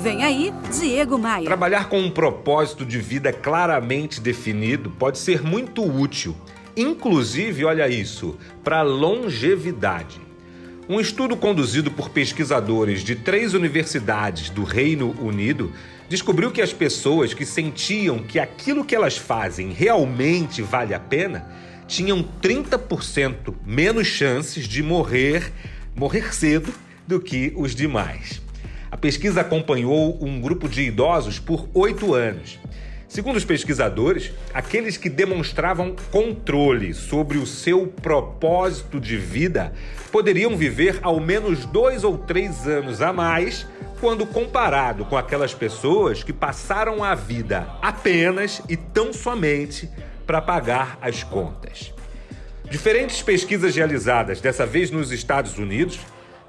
Vem aí, Diego Maia. Trabalhar com um propósito de vida claramente definido pode ser muito útil, inclusive, olha isso, para longevidade. Um estudo conduzido por pesquisadores de três universidades do Reino Unido descobriu que as pessoas que sentiam que aquilo que elas fazem realmente vale a pena tinham 30% menos chances de morrer, morrer cedo do que os demais. A pesquisa acompanhou um grupo de idosos por oito anos. Segundo os pesquisadores, aqueles que demonstravam controle sobre o seu propósito de vida poderiam viver ao menos dois ou três anos a mais quando comparado com aquelas pessoas que passaram a vida apenas e tão somente para pagar as contas. Diferentes pesquisas realizadas, dessa vez nos Estados Unidos,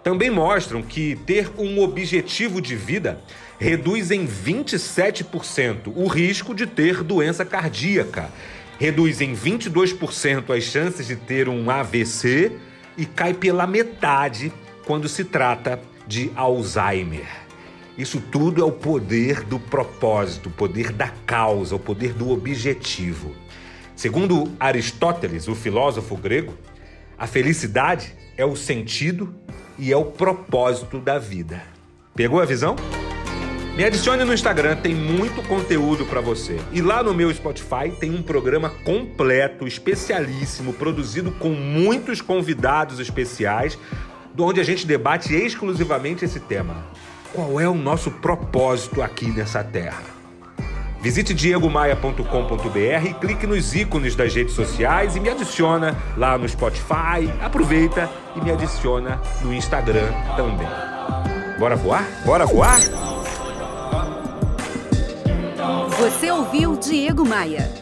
também mostram que ter um objetivo de vida reduz em 27% o risco de ter doença cardíaca, reduz em 22% as chances de ter um AVC e cai pela metade quando se trata de Alzheimer. Isso tudo é o poder do propósito, o poder da causa, o poder do objetivo. Segundo Aristóteles, o filósofo grego, a felicidade é o sentido e é o propósito da vida. Pegou a visão? Me adicione no Instagram, tem muito conteúdo para você. E lá no meu Spotify tem um programa completo, especialíssimo, produzido com muitos convidados especiais, onde a gente debate exclusivamente esse tema. Qual é o nosso propósito aqui nessa terra? Visite diegomaia.com.br e clique nos ícones das redes sociais e me adiciona lá no Spotify. Aproveita e me adiciona no Instagram também. Bora voar? Bora voar? Você ouviu Diego Maia.